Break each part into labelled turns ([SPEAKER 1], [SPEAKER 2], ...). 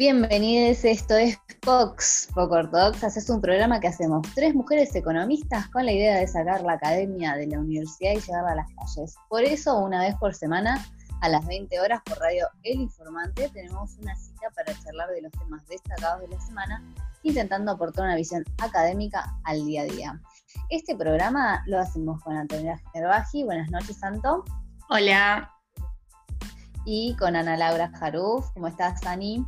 [SPEAKER 1] Bienvenidos, esto es Fox, Poco Ortodoxas. Es un programa que hacemos tres mujeres economistas con la idea de sacar la academia de la universidad y llevarla a las calles. Por eso, una vez por semana, a las 20 horas por radio El Informante, tenemos una cita para charlar de los temas destacados de la semana, intentando aportar una visión académica al día a día. Este programa lo hacemos con Antonio Gerbaji. Buenas noches, Santo.
[SPEAKER 2] Hola.
[SPEAKER 1] Y con Ana Laura Jaruf. ¿Cómo estás, Ani?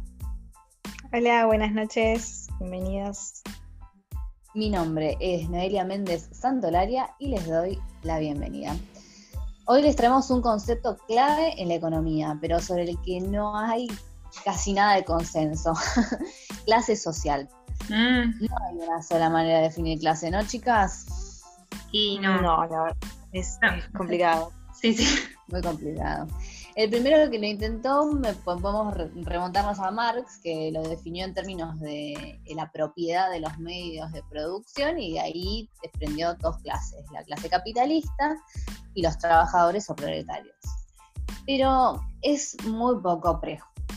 [SPEAKER 3] Hola, buenas noches. Bienvenidos.
[SPEAKER 1] Mi nombre es Noelia Méndez Santolaria y les doy la bienvenida. Hoy les traemos un concepto clave en la economía, pero sobre el que no hay casi nada de consenso. clase social. Mm. No hay una sola manera de definir clase, ¿no, chicas?
[SPEAKER 3] Y no. No, la verdad, es complicado.
[SPEAKER 2] Sí, sí.
[SPEAKER 1] Muy complicado. El primero que lo intentó, podemos remontarnos a Marx, que lo definió en términos de la propiedad de los medios de producción y de ahí desprendió dos clases, la clase capitalista y los trabajadores o proletarios. Pero es muy poco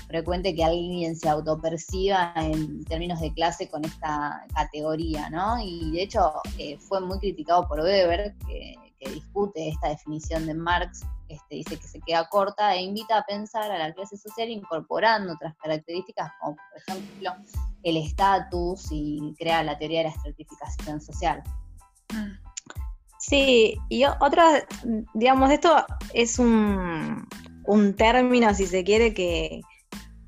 [SPEAKER 1] frecuente que alguien se autoperciba en términos de clase con esta categoría, ¿no? Y de hecho eh, fue muy criticado por Weber, que discute esta definición de Marx este, dice que se queda corta e invita a pensar a la clase social incorporando otras características como por ejemplo el estatus y crea la teoría de la estratificación social.
[SPEAKER 3] Sí, y otro, digamos, esto es un, término, si se quiere, que,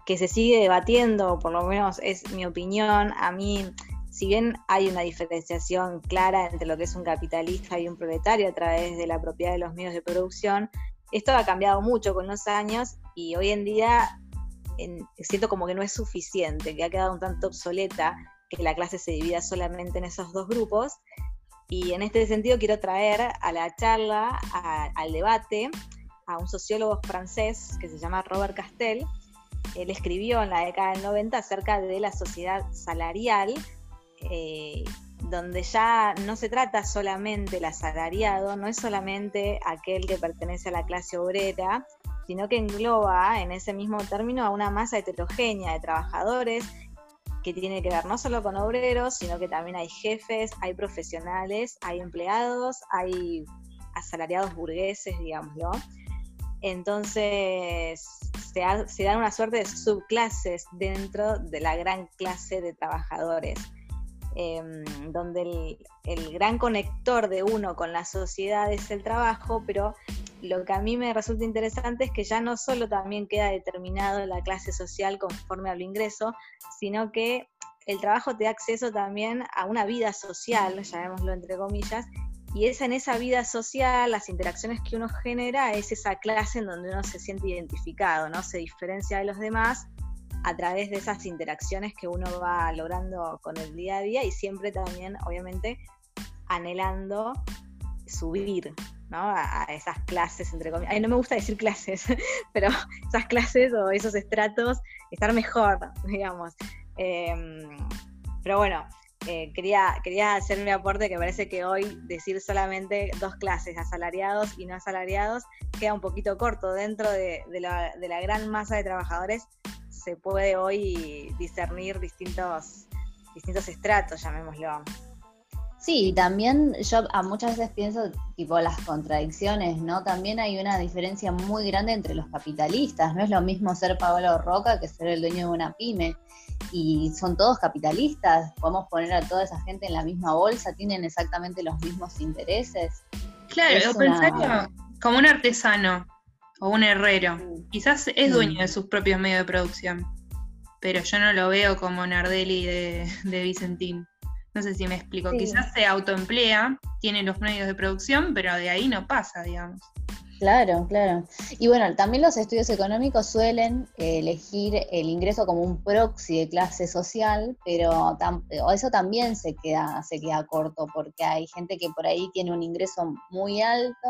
[SPEAKER 3] que se sigue debatiendo, por lo menos es mi opinión. A mí si bien hay una diferenciación clara entre lo que es un capitalista y un proletario a través de la propiedad de los medios de producción, esto ha cambiado mucho con los años y hoy en día siento como que no es suficiente, que ha quedado un tanto obsoleta que la clase se divida solamente en esos dos grupos. Y en este sentido quiero traer a la charla, al debate, a un sociólogo francés que se llama Robert Castel. Él escribió en la década del 90 acerca de la sociedad salarial eh, donde ya no se trata solamente el asalariado, no es solamente aquel que pertenece a la clase obrera, sino que engloba en ese mismo término a una masa heterogénea de trabajadores que tiene que ver no solo con obreros, sino que también hay jefes, hay profesionales, hay empleados, hay asalariados burgueses, digámoslo. Entonces se, se dan una suerte de subclases dentro de la gran clase de trabajadores. Em, donde el, gran conector de uno con la sociedad es el trabajo, pero lo que a mí me resulta interesante es que ya no solo también queda determinado la clase social conforme al ingreso, sino que el trabajo te da acceso también a una vida social, llamémoslo entre comillas, y esa en esa vida social, las interacciones que uno genera, es esa clase en donde uno se siente identificado, ¿no? Se diferencia de los demás a través de esas interacciones que uno va logrando con el día a día y siempre también, obviamente, anhelando subir ¿no? a, esas clases, entre comillas. Ay, no me gusta decir clases, pero esas clases o esos estratos, estar mejor, digamos. Em, pero bueno, eh, quería, quería hacer mi aporte que parece que hoy decir solamente dos clases, asalariados y no asalariados, queda un poquito corto dentro de, la, de la gran masa de trabajadores se puede hoy discernir distintos, distintos estratos, llamémoslo.
[SPEAKER 1] Sí, también yo a muchas veces pienso tipo las contradicciones, ¿no? También hay una diferencia muy grande entre los capitalistas, no es lo mismo ser Pablo Roca que ser el dueño de una pyme y son todos capitalistas, podemos poner a toda esa gente en la misma bolsa, tienen exactamente los mismos intereses.
[SPEAKER 2] Claro, pensarlo como un artesano, o un herrero. Quizás es dueño de sus propios medios de producción, pero yo no lo veo como Nardelli de, de Vicentín. No sé si me explico. Quizás se autoemplea, tiene los medios de producción, pero de ahí no pasa, digamos.
[SPEAKER 1] Claro, claro. Y bueno, también los estudios económicos suelen elegir el ingreso como un proxy de clase social, pero eso también se queda, se queda corto, porque hay gente que por ahí tiene un ingreso muy alto,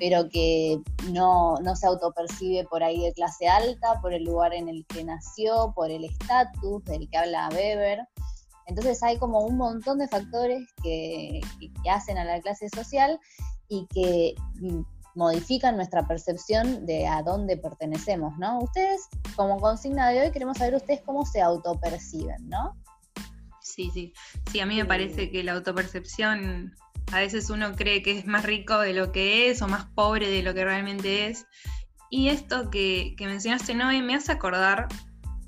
[SPEAKER 1] pero que no, no se autopercibe por ahí de clase alta, por el lugar en el que nació, por el estatus del que habla Weber. Entonces hay como un montón de factores que, que hacen a la clase social y que modifican nuestra percepción de a dónde pertenecemos, ¿no? Ustedes, como consigna de hoy, queremos saber ustedes cómo se autoperciben, ¿no?
[SPEAKER 2] Sí, sí. Sí, a mí me parece que la autopercepción, a veces uno cree que es más rico de lo que es o más pobre de lo que realmente es. Y esto que, que mencionaste, Noé, me hace acordar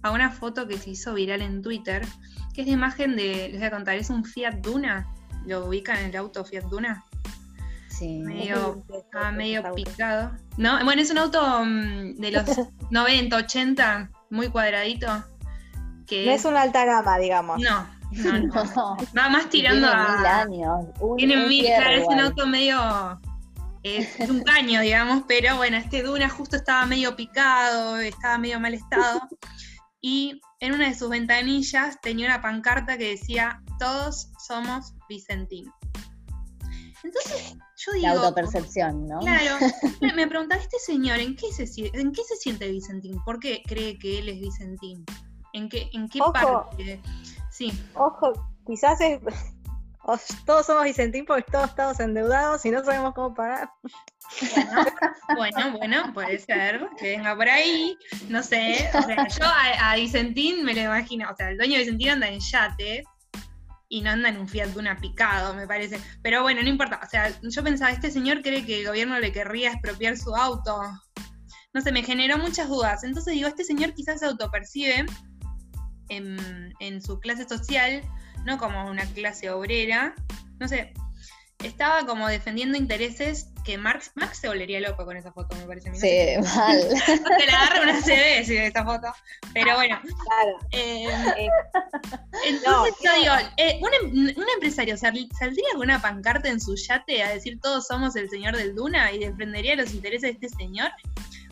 [SPEAKER 2] a una foto que se hizo viral en Twitter, que es la imagen de, les voy a contar, es un Fiat Duna. ¿Lo ubican en el auto Fiat Duna?
[SPEAKER 1] Sí.
[SPEAKER 2] Medio, ah, medio picado. ¿No? Bueno, es un auto mm, de los 90, 80, muy cuadradito. Que
[SPEAKER 3] no es una alta gama, digamos.
[SPEAKER 2] No, no, no. Va más tirando
[SPEAKER 1] tiene
[SPEAKER 2] a.
[SPEAKER 1] Mil años. Un,
[SPEAKER 2] tiene
[SPEAKER 1] un
[SPEAKER 2] mil, claro, es un auto medio. Es, es un caño, digamos, pero bueno, este Duna justo estaba medio picado, estaba medio mal estado. Y en una de sus ventanillas tenía una pancarta que decía: Todos somos Vicentín. Entonces, yo digo.
[SPEAKER 1] La autopercepción, ¿no?
[SPEAKER 2] Claro, me preguntaba, este señor, ¿en qué, se, ¿en qué se siente Vicentín? ¿Por qué cree que él es Vicentín? ¿En qué, en qué
[SPEAKER 3] Ojo.
[SPEAKER 2] parte? Sí,
[SPEAKER 3] Ojo, quizás es- todos somos Vicentín porque todos estamos endeudados y no sabemos cómo pagar.
[SPEAKER 2] bueno, bueno, puede ser que venga por ahí, no sé. O sea, yo a, a Vicentín me lo imagino, o sea, el dueño de Vicentín anda en yates y no anda en un Fiat Duna picado, me parece. Pero bueno, no importa. O sea, yo pensaba, este señor cree que el gobierno le querría expropiar su auto. No sé, me generó muchas dudas. Entonces digo, este señor quizás se autopercibe en, en su clase social, no como una clase obrera. No sé, estaba como defendiendo intereses que Marx, Marx se volvería loco con esa foto, me parece. a mí, no sé.
[SPEAKER 1] Sí, mal.
[SPEAKER 2] No te la agarra una CB si ves esa foto. Pero bueno,
[SPEAKER 3] Claro.
[SPEAKER 2] eh,
[SPEAKER 3] Eh,
[SPEAKER 2] entonces
[SPEAKER 3] No,
[SPEAKER 2] yo digo, eh, un, em- un empresario sal- saldría con una pancarta en su yate a decir todos somos el señor del Duna y defendería los intereses de este señor.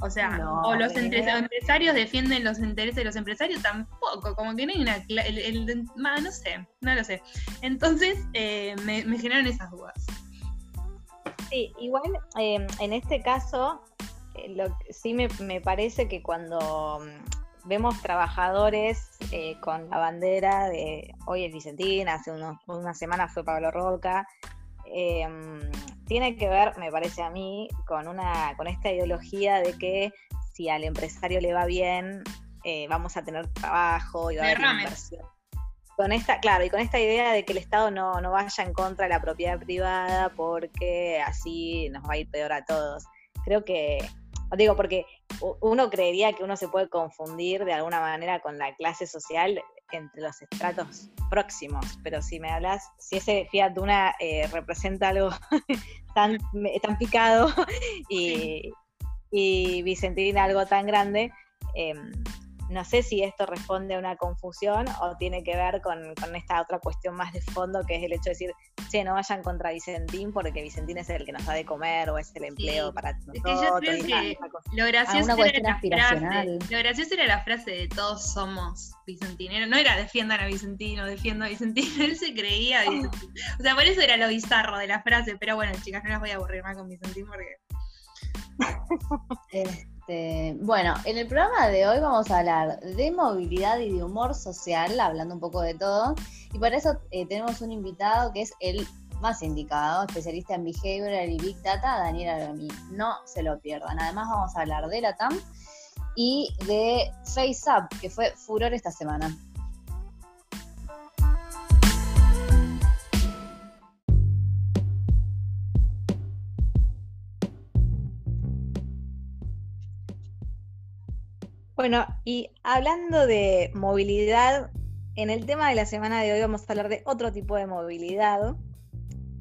[SPEAKER 2] O sea,
[SPEAKER 1] No,
[SPEAKER 2] o los empresarios defienden los intereses de los empresarios, tampoco, como que no hay una... el- el- no sé, no lo sé. Entonces eh, me, me generaron esas dudas.
[SPEAKER 3] Sí, igual eh, en este caso, eh, lo, sí me, me parece que cuando mm, vemos trabajadores eh, con la bandera de hoy es Vicentín, hace unos, una semana fue Pablo Roca, eh, tiene que ver, me parece a mí, con, una, con esta ideología de que si al empresario le va bien, eh, vamos a tener trabajo y va a haber inversión con esta, claro, y con esta idea de que el Estado no, no vaya en contra de la propiedad privada porque así nos va a ir peor a todos. Creo que, digo, porque uno creería que uno se puede confundir de alguna manera con la clase social entre los estratos próximos, pero si me hablas, si ese Fiat Duna eh, representa algo tan, tan picado y, y Vicentín algo tan grande, em, no sé si esto responde a una confusión o tiene que ver con, con esta otra cuestión más de fondo, que es el hecho de decir, che, no vayan contra Vicentín porque Vicentín es el que nos da de comer o es el empleo
[SPEAKER 2] Sí.
[SPEAKER 3] para
[SPEAKER 2] Es que yo
[SPEAKER 3] nosotros.
[SPEAKER 2] creo que. Lo gracioso,
[SPEAKER 1] Ah,
[SPEAKER 2] era la frase, lo gracioso era la frase de todos somos Vicentino. No era defiendan a Vicentino, defiendo a Vicentino. Él se creía Vicentino. O sea, por eso era lo bizarro de la frase. Pero bueno, chicas, no las voy a aburrir más con Vicentín porque.
[SPEAKER 1] Este, bueno, en el programa de hoy vamos a hablar de movilidad y de humor social, hablando un poco de todo. Y para eso eh, tenemos un invitado que es el más indicado, especialista en behavioral y big data, Daniel Algamí. No se lo pierdan. Además vamos a hablar de la TAM y de FaceUp, que fue furor esta semana.
[SPEAKER 3] Bueno, y hablando de movilidad, en el tema de la semana de hoy vamos a hablar de otro tipo de movilidad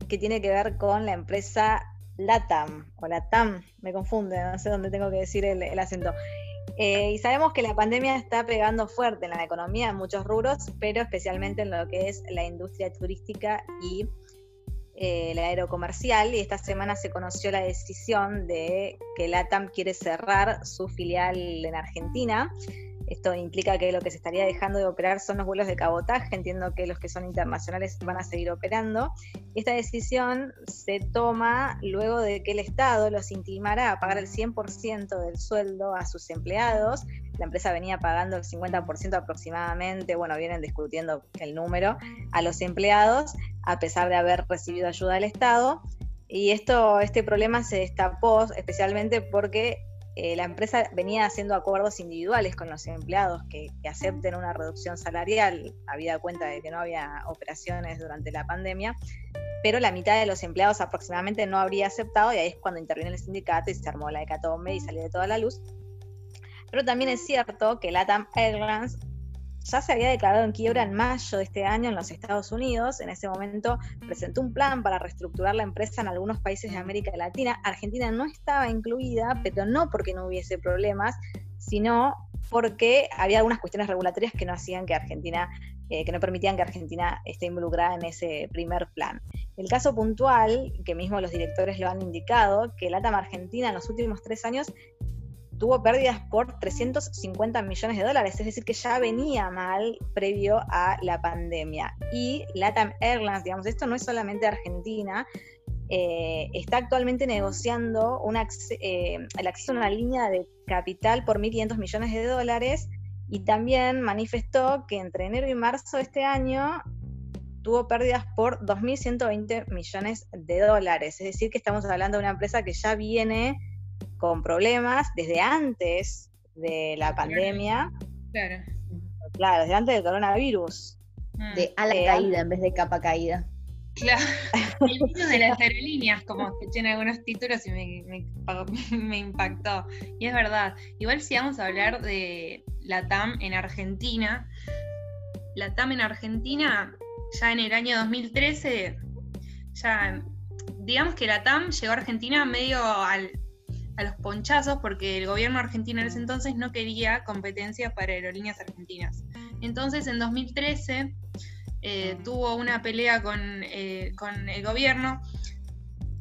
[SPEAKER 3] que tiene que ver con la empresa LATAM o LATAM, me confunde, no sé dónde tengo que decir el, acento. Eh, y sabemos que la pandemia está pegando fuerte en la economía en muchos rubros, pero especialmente en lo que es la industria turística y la aerocomercial. Y esta semana se conoció la decisión de que LATAM quiere cerrar su filial en Argentina. Esto implica que lo que se estaría dejando de operar son los vuelos de cabotaje. Entiendo que los que son internacionales van a seguir operando. Esta decisión se toma luego de que el Estado los intimará a pagar el 100% del sueldo a sus empleados. La empresa venía pagando el 50% aproximadamente, bueno, vienen discutiendo el número, a los empleados, a pesar de haber recibido ayuda del Estado. y esto, este problema se destapó especialmente porque eh, la empresa venía haciendo acuerdos individuales con los empleados que, acepten una reducción salarial, habida cuenta de que no había operaciones durante la pandemia, pero la mitad de los empleados aproximadamente no habría aceptado y ahí es cuando interviene el sindicato y se armó la hecatombe y salió de toda la luz. Pero también es cierto que LATAM Airlines ya se había declarado en quiebra en mayo de este año en los Estados Unidos. En ese momento presentó un plan para reestructurar la empresa en algunos países de América Latina. Argentina no estaba incluida, pero no porque no hubiese problemas, sino porque había algunas cuestiones regulatorias que no hacían que Argentina, eh, que no permitían que Argentina esté involucrada en ese primer plan. El caso puntual, que mismo los directores lo han indicado, que LATAM Argentina en los últimos tres años tuvo pérdidas por 350 millones de dólares, es decir, que ya venía mal previo a la pandemia. Y LATAM Airlines, digamos, esto no es solamente Argentina, eh, está actualmente negociando eh, el acceso a una línea de capital por 1.500 millones de dólares y también manifestó que entre enero y marzo de este año tuvo pérdidas por 2.120 millones de dólares. Es decir, que estamos hablando de una empresa que ya viene con problemas desde antes de la pandemia.
[SPEAKER 2] Claro.
[SPEAKER 3] Claro, desde antes del coronavirus.
[SPEAKER 1] Mm. De ala eh, caída en vez de capa caída.
[SPEAKER 2] Claro, el virus de las aerolíneas, como escuché en algunos títulos y me, me, impactó. Y es verdad, igual si vamos a hablar de la TAM en Argentina, la TAM en Argentina, ya en el año 2013, ya digamos que la TAM llegó a Argentina medio al, a los ponchazos porque el gobierno argentino en ese entonces no quería competencia para aerolíneas argentinas. Entonces en 2013 eh, tuvo una pelea eh, con, el gobierno.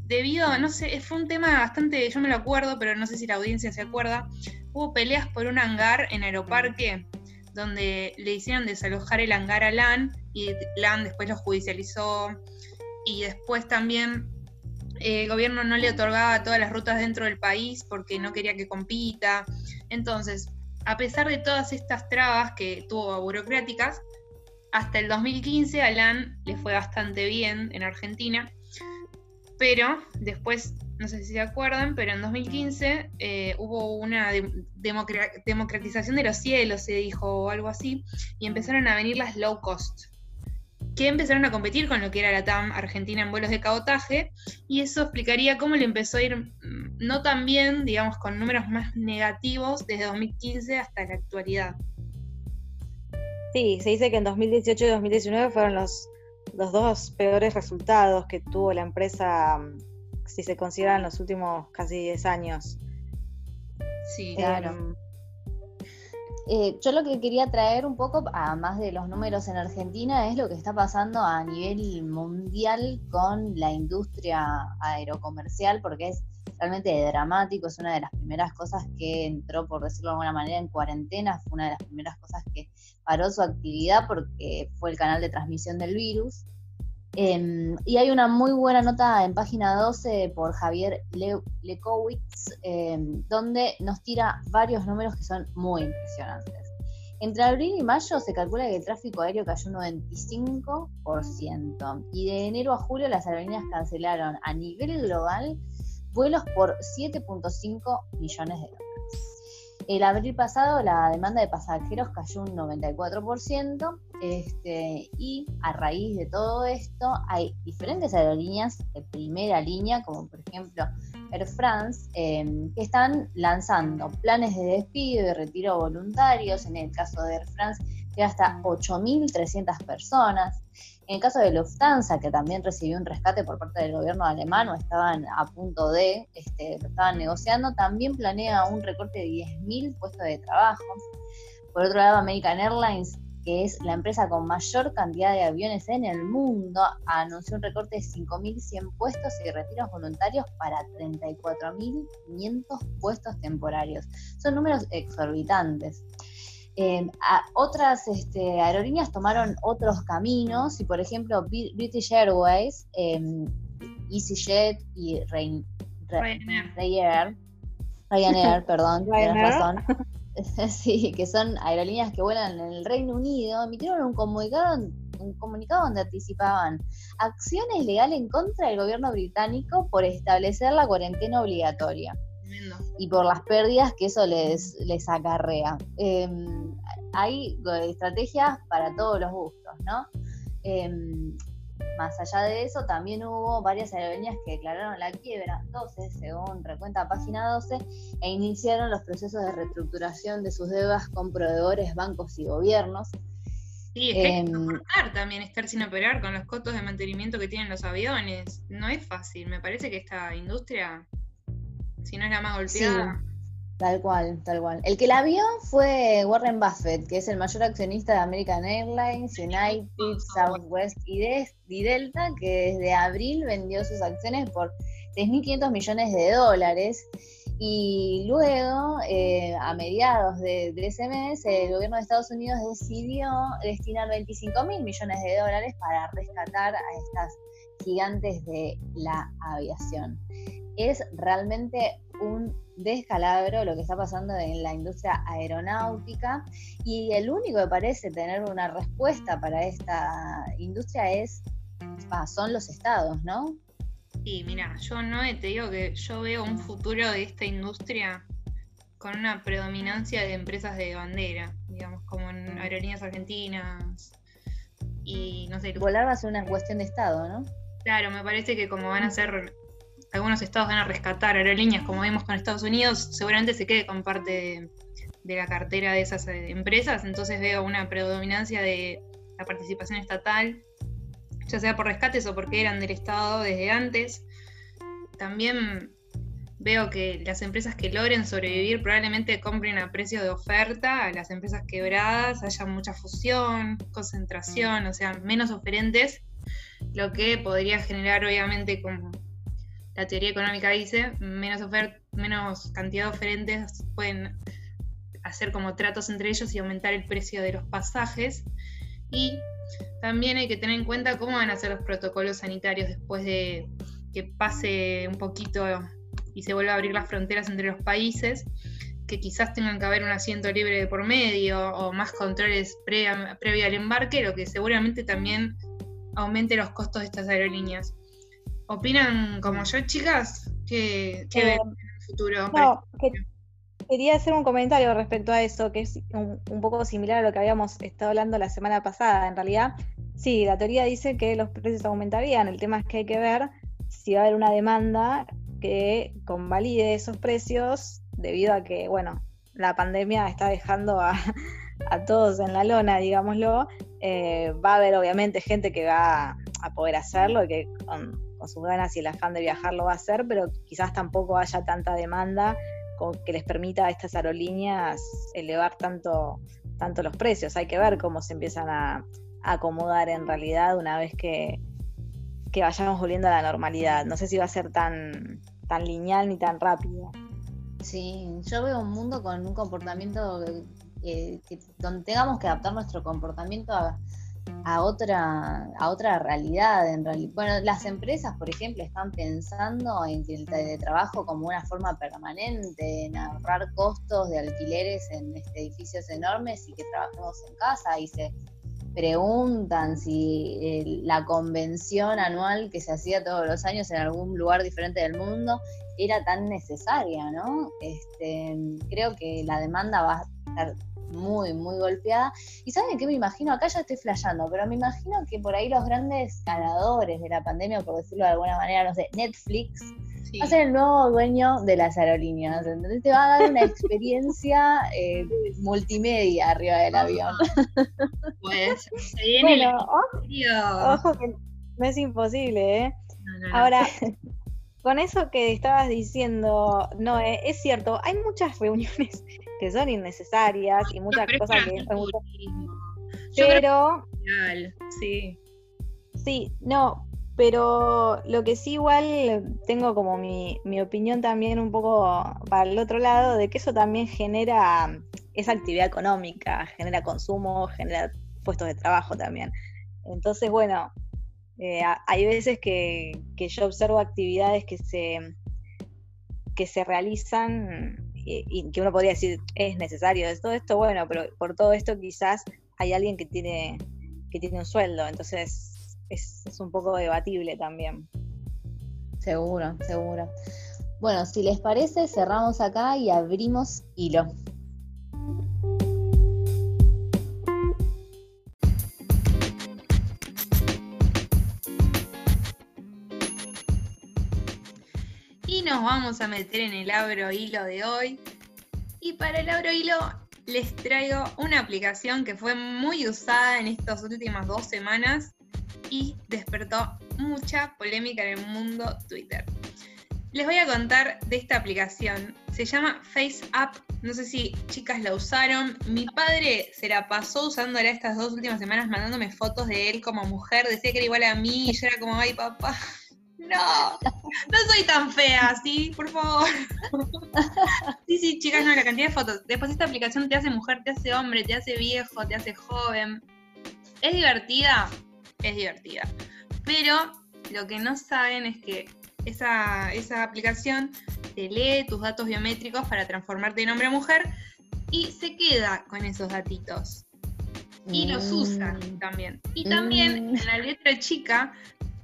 [SPEAKER 2] Debido no sé, fue un tema bastante, yo me lo acuerdo, pero no sé si la audiencia se acuerda, hubo peleas por un hangar en Aeroparque donde le hicieron desalojar el hangar a LAN y LAN después lo judicializó. Y después también el gobierno no le otorgaba todas las rutas dentro del país porque no quería que compita. Entonces, a pesar de todas estas trabas que tuvo burocráticas, hasta el 2015 a le fue bastante bien en Argentina, pero después, no sé si se acuerdan, pero en 2015 eh, hubo una democratización de los cielos, se dijo, o algo así, y empezaron a venir las low cost que empezaron a competir con lo que era la TAM Argentina en vuelos de cabotaje, y eso explicaría cómo le empezó a ir mm, no tan bien, digamos, con números más negativos desde 2015 hasta la actualidad.
[SPEAKER 3] Sí, se dice que en 2018 y 2019 fueron los, los dos peores resultados que tuvo la empresa, mm, si se consideran los últimos casi 10 años.
[SPEAKER 2] Sí, claro.
[SPEAKER 1] Em, eh, yo lo que quería traer un poco, además de los números en Argentina, es lo que está pasando a nivel mundial con la industria aerocomercial, porque es realmente dramático, es una de las primeras cosas que entró, por decirlo de alguna manera, en cuarentena, fue una de las primeras cosas que paró su actividad porque fue el canal de transmisión del virus. Em, y hay una muy buena nota en página 12 por Javier Lekowitz, em, donde nos tira varios números que son muy impresionantes. Entre abril y mayo se calcula que el tráfico aéreo cayó un 95% y de enero a julio las aerolíneas cancelaron a nivel global vuelos por 7.5 millones de dólares. El abril pasado la demanda de pasajeros cayó un 94% este, y a raíz de todo esto hay diferentes aerolíneas de primera línea, como por ejemplo Air France, em, que están lanzando planes de despido y retiro voluntarios. En el caso de Air France, que hasta 8.300 personas. En el caso de Lufthansa, que también recibió un rescate por parte del gobierno alemán o estaban a punto de, este, lo estaban negociando, también planea un recorte de 10.000 puestos de trabajo. Por otro lado, American Airlines, que es la empresa con mayor cantidad de aviones en el mundo, anunció un recorte de 5.100 puestos y retiros voluntarios para 34.500 puestos temporarios. Son números exorbitantes. Em, otras este, aerolíneas tomaron otros caminos y, por ejemplo, British Airways, em, EasyJet y Ryanair, Ryanair, perdón, razón. sí, que son aerolíneas que vuelan en el Reino Unido, emitieron un comunicado un comunicado donde anticipaban acciones legales en contra del gobierno británico por establecer la cuarentena obligatoria y por las pérdidas que eso les, les acarrea. Em, hay estrategias para todos los gustos, ¿no? Em, más allá de eso, también hubo varias aerolíneas que declararon la quiebra, 12 según recuenta página 12, e iniciaron los procesos de reestructuración de sus deudas con proveedores, bancos y gobiernos.
[SPEAKER 2] Sí, es que em, también estar sin operar con los costos de mantenimiento que tienen los aviones. No es fácil. Me parece que esta industria, si no es la más golpeada,
[SPEAKER 1] Tal cual, tal cual. El que la vio fue Warren Buffett, que es el mayor accionista de American Airlines, United, Southwest y, Delta, que desde abril vendió sus acciones por 6.500 millones de dólares. Y luego, eh, a mediados de, de, ese mes, el gobierno de Estados Unidos decidió destinar 25 mil millones de dólares para rescatar a estas gigantes de la aviación. Es realmente un descalabro lo que está pasando en la industria aeronáutica y el único que parece tener una respuesta para esta industria es son los estados, ¿no?
[SPEAKER 2] Sí, mira, yo no te digo que yo veo un futuro de esta industria con una predominancia de empresas de bandera, digamos, como en aerolíneas argentinas y no sé.
[SPEAKER 1] Volar va a ser una cuestión de estado, ¿no?
[SPEAKER 2] Claro, me parece que como van a ser algunos estados van a rescatar aerolíneas, como vimos con Estados Unidos, seguramente se quede con parte de, la cartera de esas eh, empresas, entonces veo una predominancia de la participación estatal, ya sea por rescates o porque eran del Estado desde antes. También veo que las empresas que logren sobrevivir probablemente compren a precio de oferta, a las empresas quebradas haya mucha fusión, concentración, o sea, menos oferentes, lo que podría generar obviamente como la teoría económica dice, menos, menos cantidad de oferentes pueden hacer como tratos entre ellos y aumentar el precio de los pasajes. Y también hay que tener en cuenta cómo van a ser los protocolos sanitarios después de que pase un poquito y se vuelva a abrir las fronteras entre los países, que quizás tengan que haber un asiento libre de por medio o más controles previo al embarque, lo que seguramente también aumente los costos de estas aerolíneas. ¿Opinan como yo, chicas? ¿Qué, qué ven eh, en el futuro? No,
[SPEAKER 3] quería hacer un comentario respecto a eso, que es un, poco similar a lo que habíamos estado hablando la semana pasada. En realidad, sí, la teoría dice que los precios aumentarían. El tema es que hay que ver si va a haber una demanda que convalide esos precios, debido a que, bueno, la pandemia está dejando a, todos en la lona, digámoslo. Eh, va a haber obviamente gente que va a poder hacerlo y que con sus ganas y el afán de viajar lo va a hacer, pero quizás tampoco haya tanta demanda que les permita a estas aerolíneas elevar tanto, tanto los precios. Hay que ver cómo se empiezan a, acomodar en realidad una vez que, que, vayamos volviendo a la normalidad. No sé si va a ser tan, tan lineal ni tan rápido.
[SPEAKER 1] Sí, yo veo un mundo con un comportamiento eh, donde tengamos que adaptar nuestro comportamiento a, a otra, a otra realidad. En realidad. Bueno, las empresas, por ejemplo, están pensando en el teletrabajo como una forma permanente, en ahorrar costos de alquileres en este, edificios enormes y que trabajemos en casa y se preguntan si eh, la convención anual que se hacía todos los años en algún lugar diferente del mundo era tan necesaria, ¿no? Este, creo que la demanda va a estar muy, muy golpeada. ¿Y saben qué me imagino? Acá ya estoy flayando, pero me imagino que por ahí los grandes ganadores de la pandemia, por decirlo de alguna manera, no sé, Netflix, va a ser el nuevo dueño de las aerolíneas. Entonces te va a dar una experiencia eh, multimedia arriba del avión.
[SPEAKER 2] Pues se viene
[SPEAKER 3] ojo, que no es imposible, ¿eh? Ahora, con eso que estabas diciendo, no, eh, es cierto, hay muchas reuniones que son innecesarias y muchas cosas que... pero...
[SPEAKER 2] sí.
[SPEAKER 3] Sí, no, pero lo que sí igual tengo como mi, mi, opinión también un poco para el otro lado, de que eso también genera esa actividad económica, genera consumo, genera puestos de trabajo también. Entonces, bueno, eh, hay veces que, que, yo observo actividades que se, que se realizan y, que uno podría decir es necesario de todo esto, bueno, pero por todo esto quizás hay alguien que tiene que tiene un sueldo, entonces es, es un poco debatible también.
[SPEAKER 1] Seguro, seguro. Bueno, si les parece, cerramos acá y abrimos hilo.
[SPEAKER 2] Vamos a meter en el abro hilo de hoy. Y para el abro hilo les traigo una aplicación que fue muy usada en estas últimas dos semanas y despertó mucha polémica en el mundo Twitter. Les voy a contar de esta aplicación. Se llama FaceApp. No sé si chicas la usaron. Mi padre se la pasó usándola estas dos últimas semanas, mandándome fotos de él como mujer. Decía que era igual a mí y yo era como, ay papá, no, no soy tan fea, ¿sí? Por favor. Sí, sí, chicas, no, la cantidad de fotos. Después esta aplicación te hace mujer, te hace hombre, te hace viejo, te hace joven. ¿Es divertida? Es divertida. Pero lo que no saben es que esa, esa aplicación te lee tus datos biométricos para transformarte en hombre o mujer y se queda con esos datitos. Y los usa
[SPEAKER 1] Mm.
[SPEAKER 2] también. Y también
[SPEAKER 1] Mm.
[SPEAKER 2] en la letra chica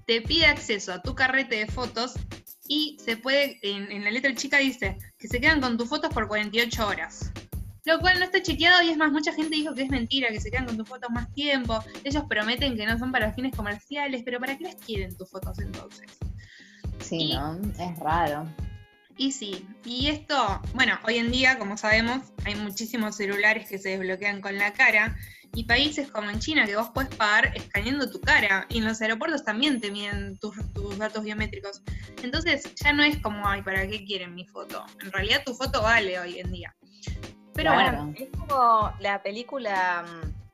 [SPEAKER 2] te pide acceso a tu carrete de fotos y se puede, en, en la letra chica dice que se quedan con tus fotos por 48 horas. Lo cual no está chequeado y es más, mucha gente dijo que es mentira, que se quedan con tus fotos más tiempo. Ellos prometen que no son para fines comerciales, pero ¿para qué las quieren tus fotos entonces?
[SPEAKER 1] Sí,
[SPEAKER 2] Y-
[SPEAKER 1] ¿no? Es raro.
[SPEAKER 2] Y sí, y esto, bueno, hoy en día, como sabemos, hay muchísimos celulares que se desbloquean con la cara y países como en China que vos puedes pagar escaneando tu cara y en los aeropuertos también te miden tus, tus datos biométricos. Entonces ya no es como, ay, ¿para qué quieren mi foto? En realidad tu foto vale hoy en día. Pero
[SPEAKER 1] Claro.
[SPEAKER 2] bueno,
[SPEAKER 3] Es como la película, mm,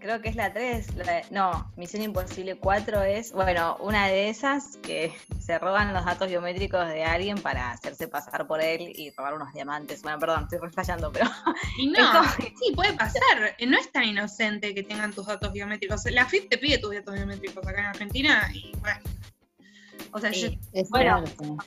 [SPEAKER 3] creo que es la 3, la de- no, Misión Imposible 4 es, bueno, una de esas que se roban los datos biométricos de alguien para hacerse pasar por él y robar unos diamantes. Bueno, perdón, estoy reflejando, pero
[SPEAKER 2] y no,
[SPEAKER 3] como-
[SPEAKER 2] sí, puede pasar. No es tan inocente que tengan tus datos biométricos. La FIP te pide tus datos biométricos acá en Argentina y bueno. O sea, yo,
[SPEAKER 3] Sí.
[SPEAKER 1] Es
[SPEAKER 3] Bueno.
[SPEAKER 1] fuerte.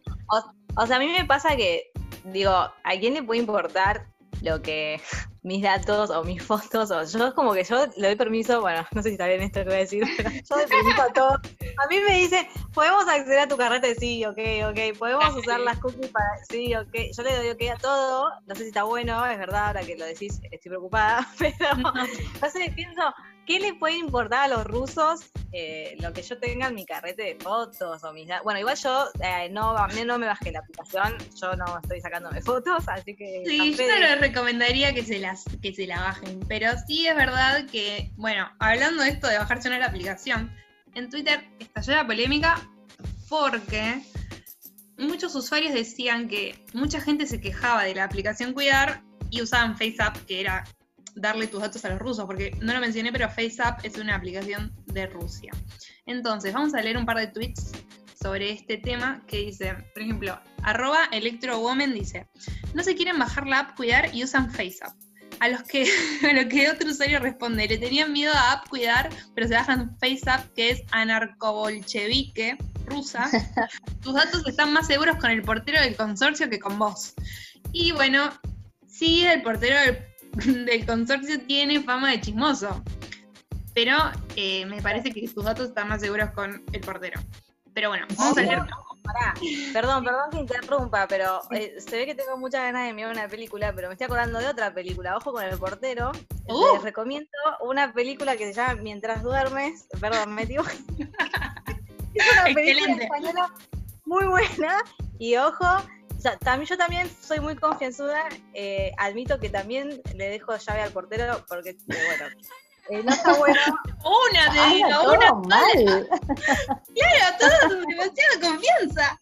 [SPEAKER 3] O sea, a mí me pasa que, digo, ¿a quién le puede importar lo que mis datos o mis fotos? O yo como que yo le doy permiso, bueno, no sé si está bien esto que voy a decir, pero yo doy permiso a todo. A mí me dice, ¿podemos acceder a tu carrete? Sí, ok, ok. ¿Podemos usar las cookies para...? Sí, ok. Yo le doy ok a todo. No sé si está bueno, es verdad, ahora que lo decís, estoy preocupada, pero entonces pienso, ¿qué le puede importar a los rusos eh, lo que yo tenga en mi carrete de fotos o mis Bueno, igual yo eh, no, a mí no me bajé la aplicación, yo no estoy sacándome fotos, así que...
[SPEAKER 2] Sí, yo no les recomendaría que se las que se la bajen, pero sí es verdad que, bueno, hablando de esto de bajarse una la aplicación, en Twitter estalló la polémica porque muchos usuarios decían que mucha gente se quejaba de la aplicación Cuidar y usaban FaceApp, que era darle tus datos a los rusos, porque no lo mencioné, pero FaceApp es una aplicación de Rusia. Entonces, vamos a leer un par de tweets sobre este tema que dice, por ejemplo, arroba electrowoman dice, no se quieren bajar la app Cuidar y usan FaceApp. A los que, a lo que otro usuario responde, le tenían miedo a app Cuidar, pero se bajan FaceApp, que es anarcobolchevique rusa. Tus datos están más seguros con el portero del consorcio que con vos. Y bueno, sí, el portero del, del consorcio tiene fama de chismoso. Pero eh, me parece que tus datos están más seguros con el portero. Pero bueno, vamos a leer.
[SPEAKER 3] Pará, perdón, perdón que interrumpa, pero eh, se ve que tengo muchas ganas de mirar una película, pero me estoy acordando de otra película, Ojo con el portero.
[SPEAKER 2] Uh.
[SPEAKER 3] Les recomiendo una película que se llama Mientras duermes, perdón, me equivoqué. es una película
[SPEAKER 2] Excelente.
[SPEAKER 3] española muy buena y ojo, también, yo también soy muy confianzuda, eh, admito que también le dejo llave al portero porque, eh, bueno, eh, no está bueno.
[SPEAKER 2] Una, te digo,
[SPEAKER 1] todo
[SPEAKER 2] una.
[SPEAKER 1] mal.
[SPEAKER 2] Claro, todo demasiada confianza.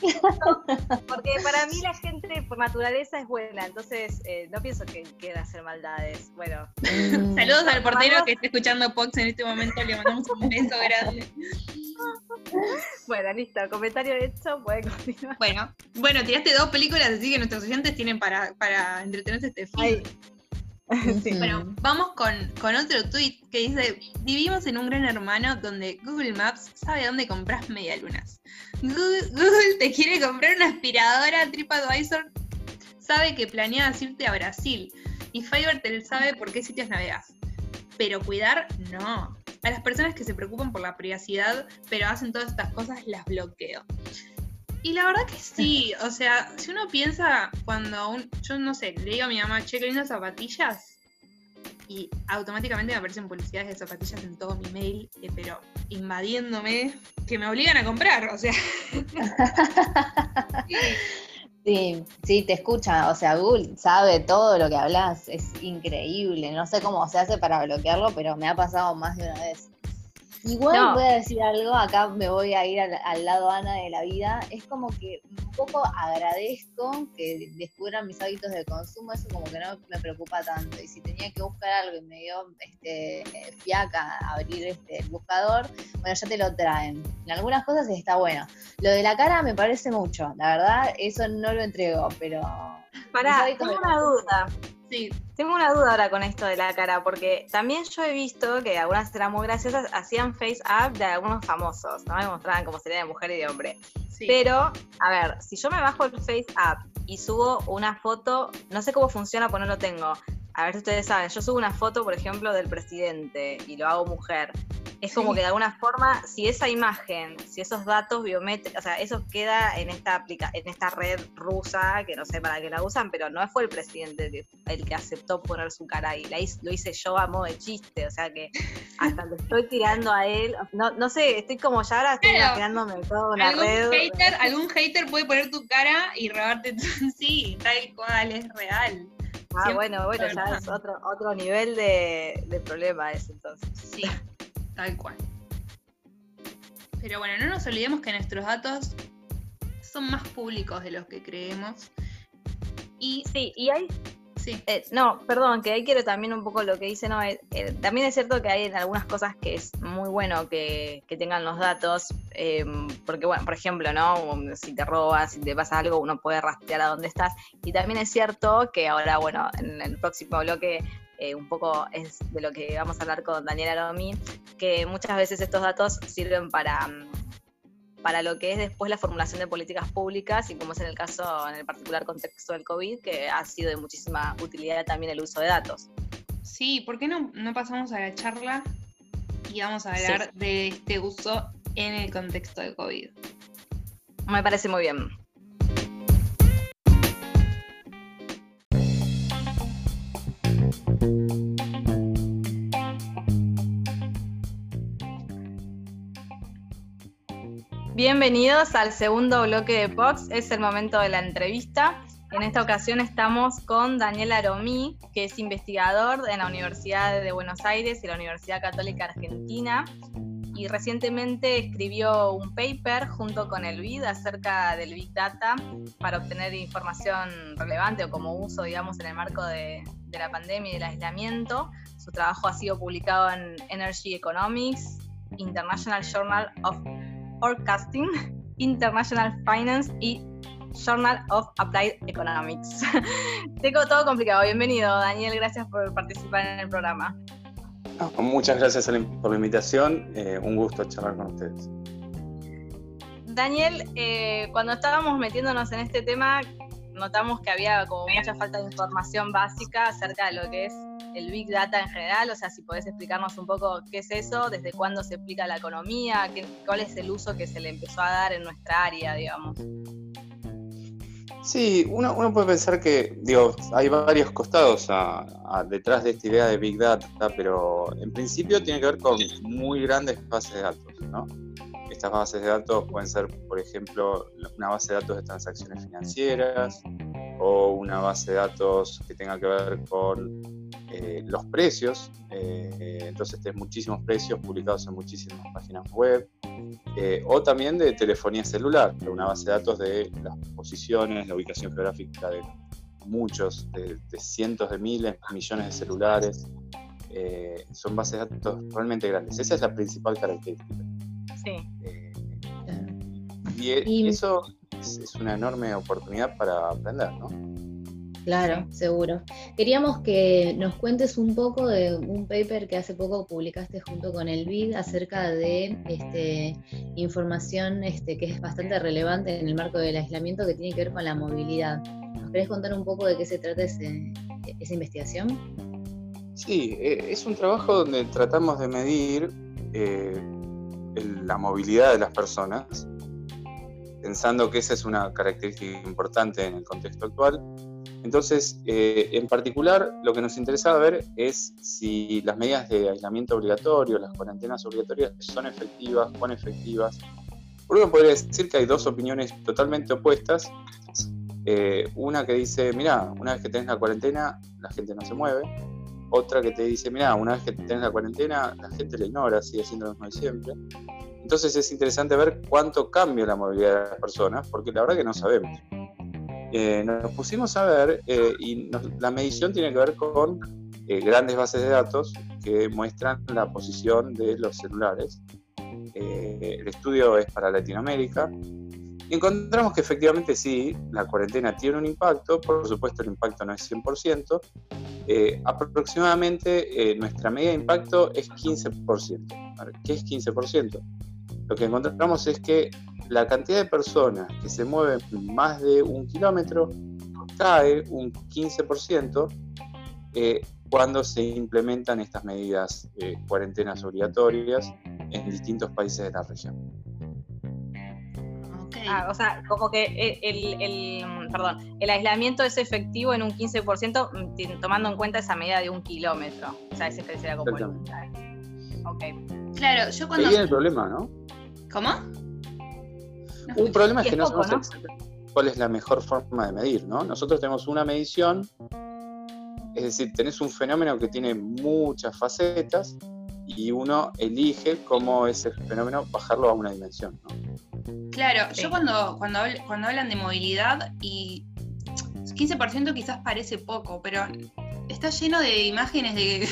[SPEAKER 3] Porque para mí la gente por naturaleza es buena, entonces eh, no pienso que quiera hacer maldades. Bueno,
[SPEAKER 1] Mm.
[SPEAKER 2] Saludos al portero que está escuchando Pox en este momento, le mandamos un beso grande.
[SPEAKER 3] bueno, listo, comentario hecho, puede continuar.
[SPEAKER 2] Bueno, bueno, tiraste dos películas, así que nuestros oyentes tienen para, para entretenerse este fin.
[SPEAKER 3] Ay. Sí.
[SPEAKER 2] Bueno, vamos con, con otro tweet que dice, vivimos en un gran hermano donde Google Maps sabe dónde compras medialunas. Google, Google te quiere comprar una aspiradora, TripAdvisor sabe que planeas irte a Brasil y Fiverr te sabe por qué sitios navegas. Pero cuidar, no. a las personas que se preocupan por la privacidad, pero hacen todas estas cosas, las bloqueo. Y la verdad que sí, o sea, si uno piensa cuando un, yo no sé, le digo a mi mamá, che, qué zapatillas, y automáticamente me aparecen publicidades de zapatillas en todo mi mail, eh, pero invadiéndome, que me obligan a comprar, o sea.
[SPEAKER 1] Sí, sí, te escucha, o sea, Google sabe todo lo que hablas, es increíble, no sé cómo se hace para bloquearlo, pero me ha pasado más de una vez. Igual voy a decir algo, acá me voy a ir al, lado Ana de la vida, es como que un poco agradezco que descubran mis hábitos de consumo, eso como que no me preocupa tanto. Y si tenía que buscar algo y me dio este, fiaca abrir este, el buscador, bueno, ya te lo traen. En algunas cosas está bueno. Lo de la cara me parece mucho, la verdad, eso no lo entrego, pero...
[SPEAKER 3] Pará, tengo una duda. Sí, tengo una duda ahora con esto de la cara, porque también yo he visto que algunas eran muy graciosas, hacían face up de algunos famosos, ¿no? Me mostraban cómo sería de mujer y de hombre. Pero, a ver, si yo me bajo el face up y subo una foto, no sé cómo funciona, pues no lo tengo. A ver si ustedes saben, yo subo una foto, por ejemplo, del presidente y lo hago mujer es como que de alguna forma, si esa imagen, si esos datos biométricos, o sea, eso queda en esta aplica en esta red rusa, que no sé para qué la usan, pero no fue el presidente el que aceptó poner su cara ahí, la lo hice yo a modo de chiste, o sea que hasta le estoy tirando a él, no, no sé, estoy como ya ahora estoy imaginándome toda una
[SPEAKER 2] ¿algún
[SPEAKER 3] red.
[SPEAKER 2] Hater, algún hater puede poner tu cara y robarte tu... sí, tal cual, es real.
[SPEAKER 3] Ah, bueno, bueno, ya es otro, otro nivel de, de problema ese entonces.
[SPEAKER 2] Sí. Tal cual. Pero bueno, no nos olvidemos que nuestros datos son más públicos de los que creemos.
[SPEAKER 3] Y sí, y hay Sí. Eh, no, perdón, que ahí quiero también un poco lo que dice, no, eh, eh, también es cierto que hay algunas cosas que es muy bueno que, tengan los datos, em, porque bueno, por ejemplo, ¿no? Si te robas, si te pasa algo, uno puede rastrear a dónde estás. Y también es cierto que ahora, bueno, en el próximo bloque eh, un poco es de lo que vamos a hablar con Daniela Aromi, que muchas veces estos datos sirven para, mm, para lo que es después la formulación de políticas públicas y como es en el caso, en el particular contexto del COVID, que ha sido de muchísima utilidad también el uso de datos.
[SPEAKER 2] Sí, ¿por qué no, no pasamos a la charla y vamos a hablar de este uso en el contexto del COVID?
[SPEAKER 3] Me parece muy bien. Bienvenidos al segundo bloque de Pox, es el momento de la entrevista. En esta ocasión estamos con Daniel Aromí, que es investigador en la Universidad de Buenos Aires y la Universidad Católica Argentina, y recientemente escribió un paper junto con el BID acerca del Big Data para obtener información relevante o como uso, digamos, en el marco de, de la pandemia y del aislamiento. Su trabajo ha sido publicado en Energy Economics, International Journal of Forecasting, International Finance y Journal of Applied Economics. Tengo todo complicado. Bienvenido, Daniel. Gracias por participar en el programa.
[SPEAKER 4] muchas gracias por la invitación. Eh, un gusto charlar con ustedes.
[SPEAKER 3] Daniel, eh, cuando estábamos metiéndonos en este tema, notamos que había como mucha falta de información básica acerca de lo que es el Big Data en general, o sea, si podés explicarnos un poco qué es eso, desde cuándo se aplica la economía, qué, cuál es el uso que se le empezó a dar en nuestra área, digamos.
[SPEAKER 4] Sí, uno, puede pensar que, digo, hay varios costados detrás de esta idea de Big Data, pero en principio tiene que ver con muy grandes bases de datos, ¿no? Estas bases de datos pueden ser, por ejemplo, una base de datos de transacciones financieras o una base de datos que tenga que ver con eh, los precios, eh, entonces tenés muchísimos precios publicados en muchísimas páginas web, eh, o también de telefonía celular, una base de datos de las posiciones, la ubicación geográfica de muchos, de, cientos de miles, millones de celulares. son bases de datos realmente grandes. Esa es la principal característica. Sí. Y, eso es una enorme oportunidad para aprender, ¿no?
[SPEAKER 1] Claro, seguro. Queríamos que nos cuentes un poco de un paper que hace poco publicaste junto con el BID acerca de este, información este, que es bastante relevante en el marco del aislamiento que tiene que ver con la movilidad. ¿Nos querés contar un poco de qué se trata esa investigación?
[SPEAKER 4] Sí, e, es un trabajo donde tratamos de medir eh, la movilidad de las personas, pensando que esa es una característica importante en el contexto actual. Entonces, eh, en particular, lo que nos interesa ver es si las medidas de aislamiento obligatorio, las cuarentenas obligatorias, son efectivas, cuán efectivas. Uno podría decir que hay dos opiniones totalmente opuestas. Eh, una que dice, mira, una vez que tenés la cuarentena, la gente no se mueve. Otra que te dice, mira, una vez que tenés la cuarentena, la gente la ignora, sigue siendo lo mismo de siempre. Entonces es interesante ver cuánto cambia la movilidad de las personas, porque la verdad que no sabemos. Eh, nos pusimos a ver eh, y la medición tiene que ver con eh, grandes bases de datos que muestran la posición de los celulares. el estudio es para Latinoamérica. Y encontramos que efectivamente sí, la cuarentena tiene un impacto, por supuesto el impacto no es 100%, aproximadamente nuestra media de impacto es 15%. ¿Qué es 15%? Lo que encontramos es que la cantidad de personas que se mueven más de un kilómetro cae un 15% eh, cuando se implementan estas medidas eh, cuarentenas obligatorias en distintos países de la región.
[SPEAKER 3] Ah, o sea, como que el, el, perdón, el aislamiento es efectivo en un 15% mm, tomando en cuenta esa medida de un kilómetro. O sea, ese sería como el,
[SPEAKER 2] Ok. Claro, yo cuando...
[SPEAKER 4] Ahí viene el problema, ¿no?
[SPEAKER 2] ¿Cómo?
[SPEAKER 4] Un problema es que no sabemos cuál es la mejor forma de medir, ¿no? Nosotros tenemos una medición, es decir, tenés un fenómeno que tiene muchas facetas y uno elige cómo ese fenómeno bajarlo a una dimensión, ¿no?
[SPEAKER 2] Claro, yo cuando, cuando, cuando hablan de movilidad y 15% quizás parece poco, pero está lleno de imágenes de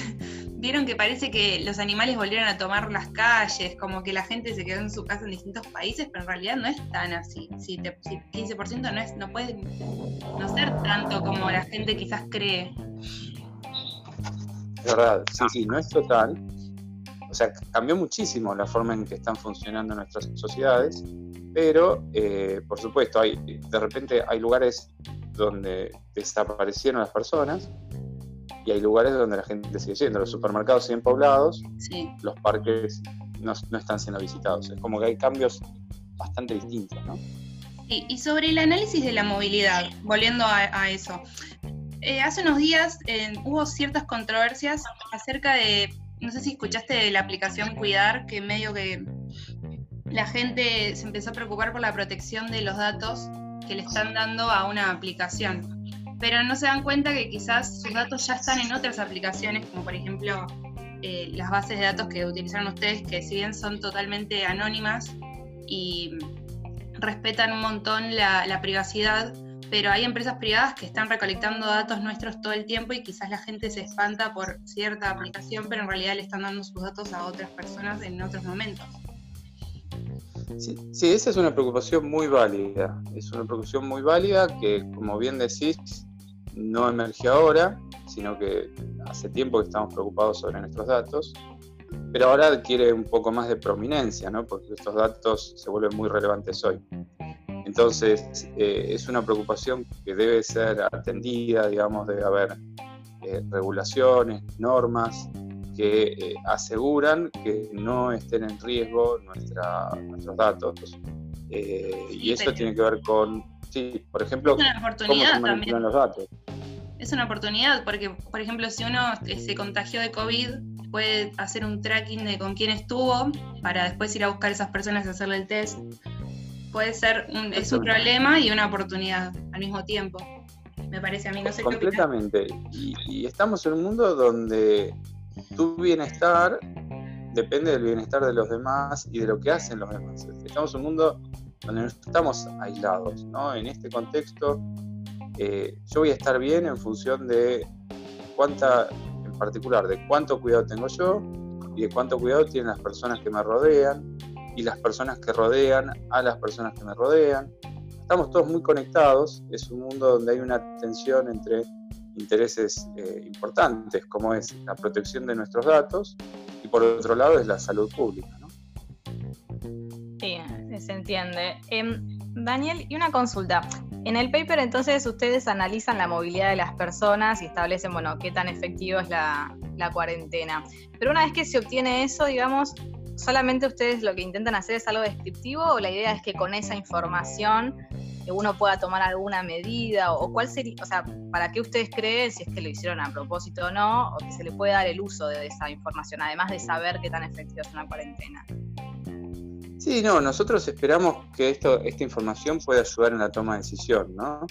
[SPEAKER 2] vieron que parece que los animales volvieron a tomar las calles, como que la gente se quedó en su casa en distintos países, pero en realidad no es tan así. Si, 15% no, es, no puede no ser tanto como la gente quizás cree.
[SPEAKER 4] Es verdad, sí, sí, no es total. O sea, cambió muchísimo la forma en que están funcionando nuestras sociedades, pero eh, por supuesto, hay, de repente hay lugares donde desaparecieron las personas y hay lugares donde la gente sigue yendo. Los supermercados siguen poblados, los parques no, están siendo visitados. Es como que hay cambios bastante distintos, ¿no?
[SPEAKER 2] Sí, y sobre el análisis de la movilidad, volviendo a, eso. Eh, hace unos días eh, hubo ciertas controversias acerca de, no sé si escuchaste de la aplicación Cuidar, que medio que la gente se empezó a preocupar por la protección de los datos que le están dando a una aplicación pero no se dan cuenta que quizás sus datos ya están en otras aplicaciones, como por ejemplo eh, las bases de datos que utilizaron ustedes, que si bien son totalmente anónimas y respetan un montón la, privacidad, pero hay empresas privadas que están recolectando datos nuestros todo el tiempo y quizás la gente se espanta por cierta aplicación, pero en realidad le están dando sus datos a otras personas en otros momentos.
[SPEAKER 4] Sí, sí, esa es una preocupación muy válida. Es una preocupación muy válida que, como bien decís, no emerge ahora, sino que hace tiempo que estamos preocupados sobre nuestros datos, pero ahora adquiere un poco más de prominencia, ¿no? porque estos datos se vuelven muy relevantes hoy. Entonces, eh, es una preocupación que debe ser atendida, digamos, debe haber eh, regulaciones, normas que eh, aseguran que no estén en riesgo nuestra, nuestros datos. y eso tiene que ver con Sí, por ejemplo,
[SPEAKER 2] es una oportunidad también. los datos. Es una oportunidad porque, por ejemplo, si uno eh, se contagió de COVID, puede hacer un tracking de con quién estuvo para después ir a buscar a esas personas y hacerle el test. Puede ser un, es un problema y una oportunidad al mismo tiempo. Me parece a mí, no sé
[SPEAKER 4] Completamente. Y, y estamos en un mundo donde tu bienestar depende del bienestar de los demás y de lo que hacen los demás. Estamos en un mundo donde no estamos aislados. ¿no? En este contexto, eh, yo voy a estar bien en función de cuánta, en particular, de cuánto cuidado tengo yo y de cuánto cuidado tienen las personas que me rodean y las personas que rodean a las personas que me rodean. Estamos todos muy conectados, es un mundo donde hay una tensión entre intereses eh, importantes, como es la protección de nuestros datos y por otro lado es la salud pública.
[SPEAKER 3] Sí, se entiende. Em, Daniel, y una consulta. En el paper entonces ustedes analizan la movilidad de las personas y establecen, bueno, qué tan efectivo es la, cuarentena. Pero una vez que se obtiene eso, digamos, ¿solamente ustedes lo que intentan hacer es algo descriptivo o la idea es que con esa información uno pueda tomar alguna medida o, cuál sería, o sea, para qué ustedes creen si es que lo hicieron a propósito o no, o que se le puede dar el uso de esa información, además de saber qué tan efectiva es una cuarentena.
[SPEAKER 4] Sí, no, nosotros esperamos que esto, esta información pueda ayudar en la toma de decisión, ¿no?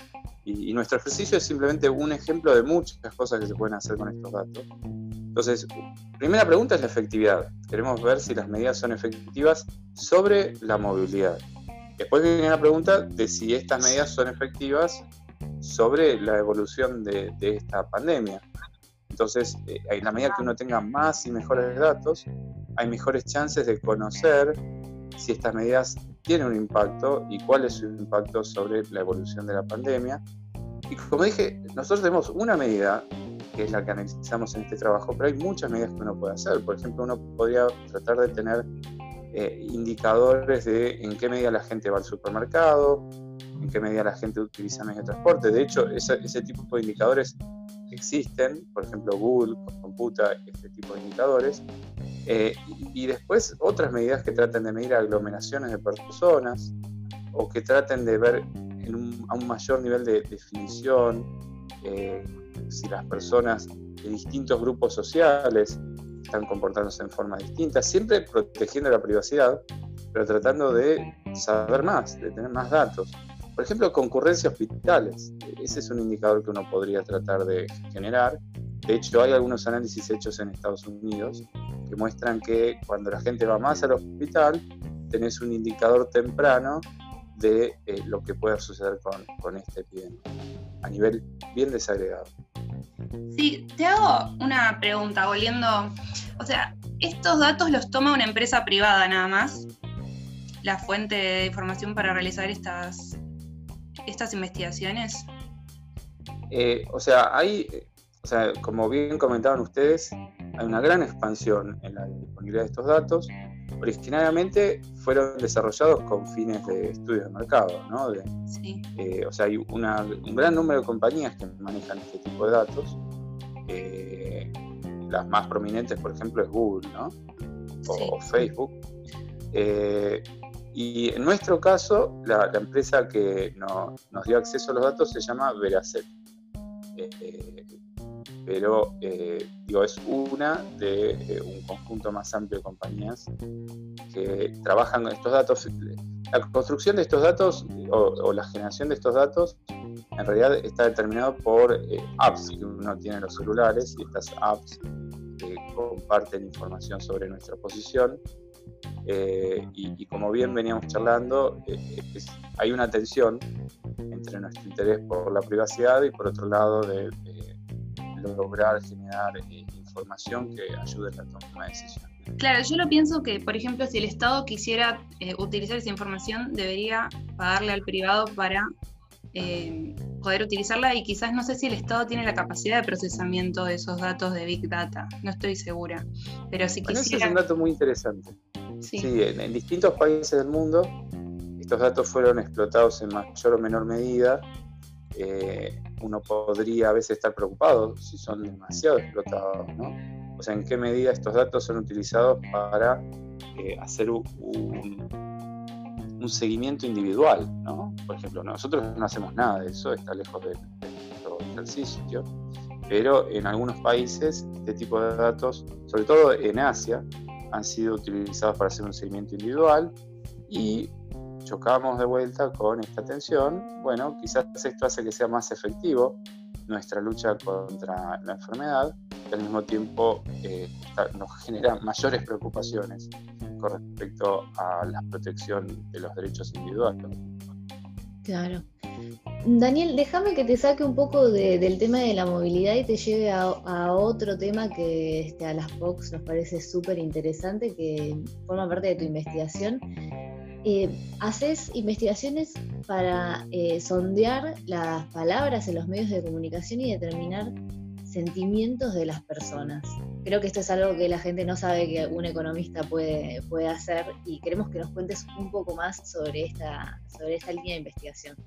[SPEAKER 4] Y, nuestro ejercicio es simplemente un ejemplo de muchas cosas que se pueden hacer con estos datos. Entonces, primera pregunta es la efectividad. Queremos ver si las medidas son efectivas sobre la movilidad. Después viene la pregunta de si estas medidas son efectivas sobre la evolución de, esta pandemia. Entonces, eh, en la medida que uno tenga más y mejores datos, hay mejores chances de conocer si estas medidas tienen un impacto y cuál es su impacto sobre la evolución de la pandemia. Y como dije, nosotros tenemos una medida, que es la que analizamos en este trabajo, pero hay muchas medidas que uno puede hacer. Por ejemplo, uno podría tratar de tener eh, indicadores de en qué medida la gente va al supermercado, en qué medida la gente utiliza medios de transporte. De hecho, ese, tipo de indicadores existen, por ejemplo, Google computa este tipo de indicadores. Eh, y, después otras medidas que traten de medir aglomeraciones de personas o que traten de ver en un, a un mayor nivel de definición eh, si las personas de distintos grupos sociales están comportándose en forma distinta, siempre protegiendo la privacidad, pero tratando de saber más, de tener más datos. Por ejemplo, concurrencia hospitales. Ese es un indicador que uno podría tratar de generar. De hecho, hay algunos análisis hechos en Estados Unidos que muestran que cuando la gente va más al hospital, tenés un indicador temprano de eh, lo que pueda suceder con, con este epidemia, a nivel bien desagregado.
[SPEAKER 2] Sí, te hago una pregunta, volviendo, o sea, estos datos los toma una empresa privada nada más, la fuente de información para realizar estas, estas investigaciones.
[SPEAKER 4] Eh, o sea, hay, o sea, como bien comentaban ustedes, hay una gran expansión en la disponibilidad de estos datos. Originariamente fueron desarrollados con fines de estudio de mercado, ¿no? sí. Eh, o sea, hay un gran número de compañías que manejan este tipo de datos eh, las más prominentes, por ejemplo, es Google, ¿no? O, Facebook. Eh, y en nuestro caso, la, empresa que nos dio acceso a los datos se llama Veracet. Eh, pero digo, es una de un conjunto más amplio de compañías que trabajan estos datos. La construcción de estos datos o la generación de estos datos en realidad está determinado por eh, apps que uno tiene en los celulares y estas apps que comparten información sobre nuestra posición. Eh, y, como bien veníamos charlando, eh, hay una tensión entre nuestro interés por la privacidad y por otro lado de, lograr generar información que ayude en la toma de decisiones.
[SPEAKER 2] Claro, yo lo pienso que, por ejemplo, si el Estado quisiera utilizar esa información, debería pagarle al privado para eh, poder utilizarla y quizás no sé si el Estado tiene la capacidad de procesamiento de esos datos de Big Data, no estoy segura. Pero si
[SPEAKER 4] bueno, Ese es un dato muy interesante. Sí, en, distintos países del mundo estos datos fueron explotados en mayor o menor medida. Eh, uno podría a veces estar preocupado si son demasiado explotados, ¿no? O sea, en qué medida estos datos son utilizados para eh, hacer un un seguimiento individual, ¿no? Por ejemplo, nosotros no hacemos nada de eso, está lejos de, nuestro ejercicio, pero en algunos países este tipo de datos, sobre todo en Asia, han sido utilizados para hacer un seguimiento individual y chocamos de vuelta con esta tensión. Bueno, quizás esto hace que sea más efectivo nuestra lucha contra la enfermedad y al mismo tiempo eh, nos genera mayores preocupaciones con respecto a la protección de los derechos individuales.
[SPEAKER 1] Claro. Daniel, déjame que te saque un poco del tema de la movilidad y te lleve a, otro tema que este, a las POCs nos parece súper interesante, que forma parte de tu investigación. Eh, haces investigaciones para eh, sondear las palabras en los medios de comunicación y determinar sentimientos de las personas. Creo que esto es algo que la gente no sabe que un economista puede, puede hacer y queremos que nos cuentes un poco más sobre esta, sobre esta línea de investigación.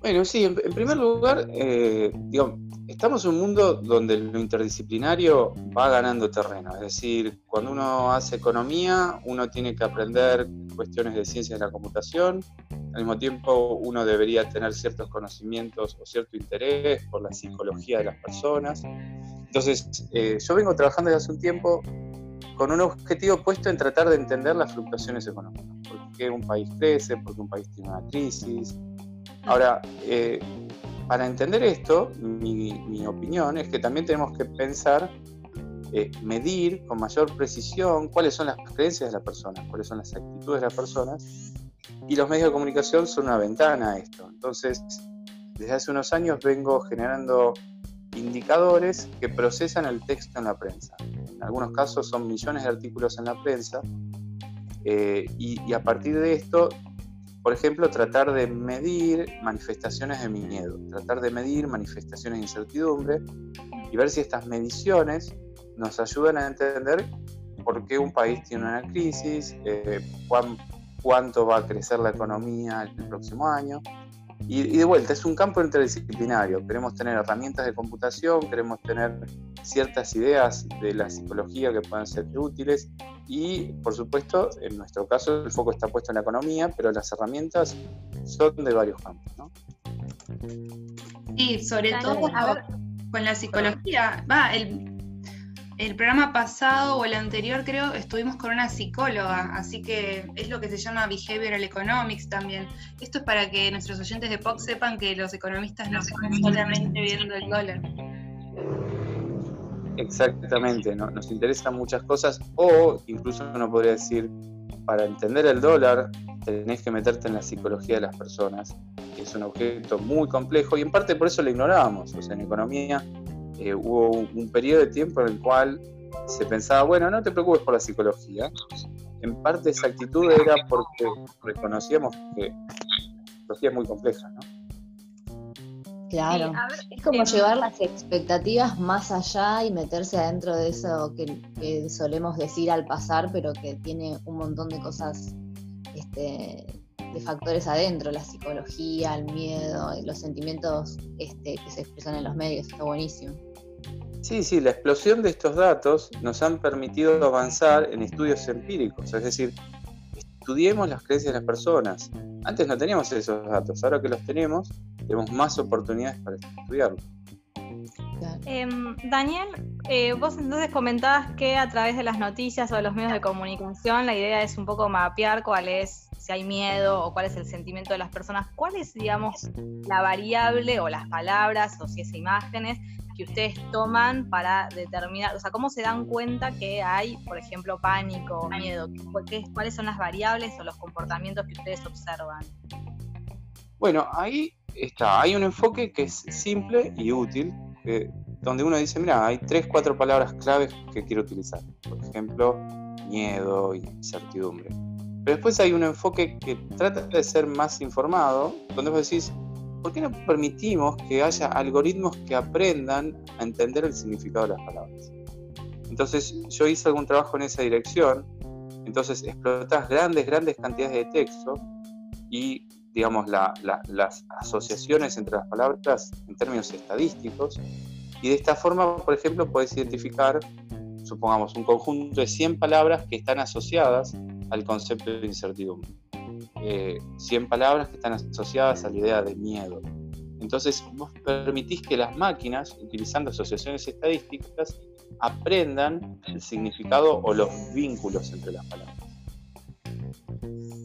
[SPEAKER 4] Bueno, sí, en, primer lugar, eh, estamos en un mundo donde lo interdisciplinario va ganando terreno. Es decir, cuando uno hace economía, uno tiene que aprender cuestiones de ciencias de la computación. Al mismo tiempo, uno debería tener ciertos conocimientos o cierto interés por la psicología de las personas. Entonces, eh, yo vengo trabajando desde hace un tiempo con un objetivo puesto en tratar de entender las fluctuaciones económicas. ¿Por qué un país crece? ¿Por qué un país tiene una crisis? Ahora, eh, para entender esto, mi, opinión es que también tenemos que pensar, eh, medir con mayor precisión cuáles son las creencias de las personas, cuáles son las actitudes de las personas, y los medios de comunicación son una ventana a esto. Entonces, desde hace unos años vengo generando indicadores que procesan el texto en la prensa. En algunos casos son millones de artículos en la prensa, eh, y a partir de esto por ejemplo, tratar de medir manifestaciones de miedo, tratar de medir manifestaciones de incertidumbre y ver si estas mediciones nos ayudan a entender por qué un país tiene una crisis, eh, cuánto va a crecer la economía el próximo año. Y, de vuelta, es un campo interdisciplinario. Queremos tener herramientas de computación, queremos tener ciertas ideas de la psicología que puedan ser útiles y, por supuesto, en nuestro caso el foco está puesto en la economía, pero las herramientas son de varios campos. ¿no?
[SPEAKER 2] Sí, sobre todo con la psicología. Va, el, el programa pasado o el anterior creo estuvimos con una psicóloga, así que es lo que se llama behavioral economics también. Esto es para que nuestros oyentes de POC sepan que los economistas no están solamente viendo el dólar.
[SPEAKER 4] Exactamente, nos interesan muchas cosas o incluso uno podría decir, para entender el dólar tenés que meterte en la psicología de las personas, que es un objeto muy complejo y en parte por eso lo ignorábamos, o sea, en economía eh, hubo un, periodo de tiempo en el cual se pensaba, bueno, no te preocupes por la psicología. En parte esa actitud era porque reconocíamos que la psicología es muy compleja, ¿no?
[SPEAKER 1] Claro, es como em, llevar las expectativas más allá y meterse adentro de eso que, solemos decir al pasar, pero que tiene un montón de cosas, este, de factores adentro, la psicología, el miedo, los sentimientos este, que se expresan en los medios, está buenísimo.
[SPEAKER 4] Sí, sí, la explosión de estos datos nos han permitido avanzar en estudios empíricos, es decir, estudiemos las creencias de las personas. Antes no teníamos esos datos, ahora que los tenemos, tenemos más oportunidades para estudiarlos.
[SPEAKER 3] Em, Daniel, eh, vos entonces comentabas que a través de las noticias o de los medios de comunicación la idea es un poco mapear cuál es, si hay miedo o cuál es el sentimiento de las personas, cuál es, digamos, la variable o las palabras o si es imágenes que ustedes toman para determinar, o sea, cómo se dan cuenta que hay, por ejemplo, pánico o miedo, cuáles son las variables o los comportamientos que ustedes observan.
[SPEAKER 4] Bueno, ahí está, hay un enfoque que es simple y útil, donde uno dice, mira, hay tres, cuatro palabras claves que quiero utilizar. Por ejemplo, miedo, incertidumbre. Pero después hay un enfoque que trata de ser más informado, donde vos decís, ¿por qué no permitimos que haya algoritmos que aprendan a entender el significado de las palabras? Entonces yo hice algún trabajo en esa dirección, entonces explotás grandes, grandes cantidades de texto y digamos las asociaciones entre las palabras en términos estadísticos y de esta forma, por ejemplo, puedes identificar, supongamos, un conjunto de 100 palabras que están asociadas al concepto de incertidumbre. 100 eh, palabras que están asociadas a la idea de miedo. Entonces, vos permitís que las máquinas, utilizando asociaciones estadísticas, aprendan el significado o los vínculos entre las palabras.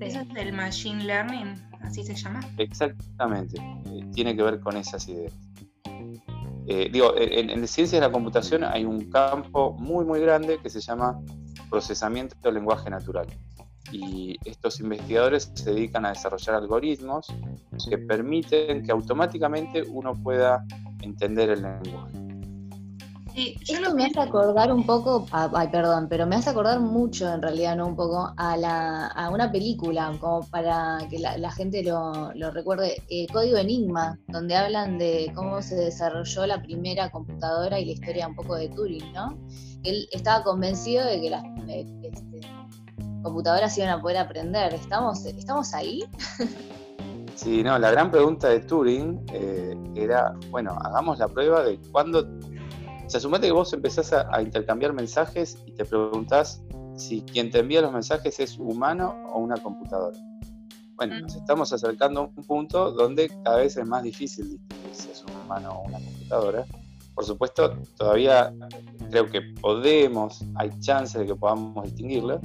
[SPEAKER 2] Eso es del machine learning, así se llama.
[SPEAKER 4] Exactamente, eh, tiene que ver con esas ideas. Eh, digo, en, en, ciencias de la computación hay un campo muy, muy grande que se llama procesamiento del lenguaje natural y estos investigadores se dedican a desarrollar algoritmos que permiten que automáticamente uno pueda entender el lenguaje.
[SPEAKER 1] Sí, Esto me hace acordar un poco, ay perdón, pero me hace acordar mucho en realidad, ¿no? Un poco a, la, a una película, como para que la, gente lo, lo recuerde, eh, Código Enigma, donde hablan de cómo se desarrolló la primera computadora y la historia un poco de Turing, ¿no? Él estaba convencido de que las, eh, este, computadoras iban a poder aprender. ¿Estamos, estamos ahí?
[SPEAKER 4] Sí, no, la gran pregunta de Turing eh, era, bueno, hagamos la prueba de cuándo... O sea, sumate que vos empezás a, intercambiar mensajes y te preguntás si quien te envía los mensajes es humano o una computadora. Bueno, nos estamos acercando a un punto donde cada vez es más difícil distinguir si es un humano o una computadora. Por supuesto, todavía creo que podemos, hay chances de que podamos distinguirlo,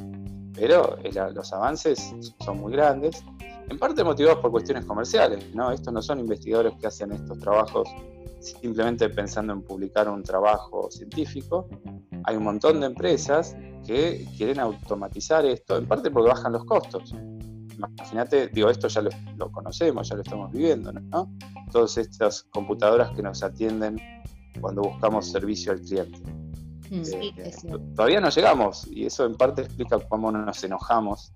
[SPEAKER 4] pero eh, los avances son muy grandes, en parte motivados por cuestiones comerciales, ¿no? Estos no son investigadores que hacen estos trabajos simplemente pensando en publicar un trabajo científico. Hay un montón de empresas que quieren automatizar esto, en parte porque bajan los costos. Imagínate, digo, esto ya lo, conocemos, ya lo estamos viviendo, ¿no? Todas estas computadoras que nos atienden cuando buscamos servicio al cliente. Eh, todavía no llegamos y eso en parte explica cómo nos enojamos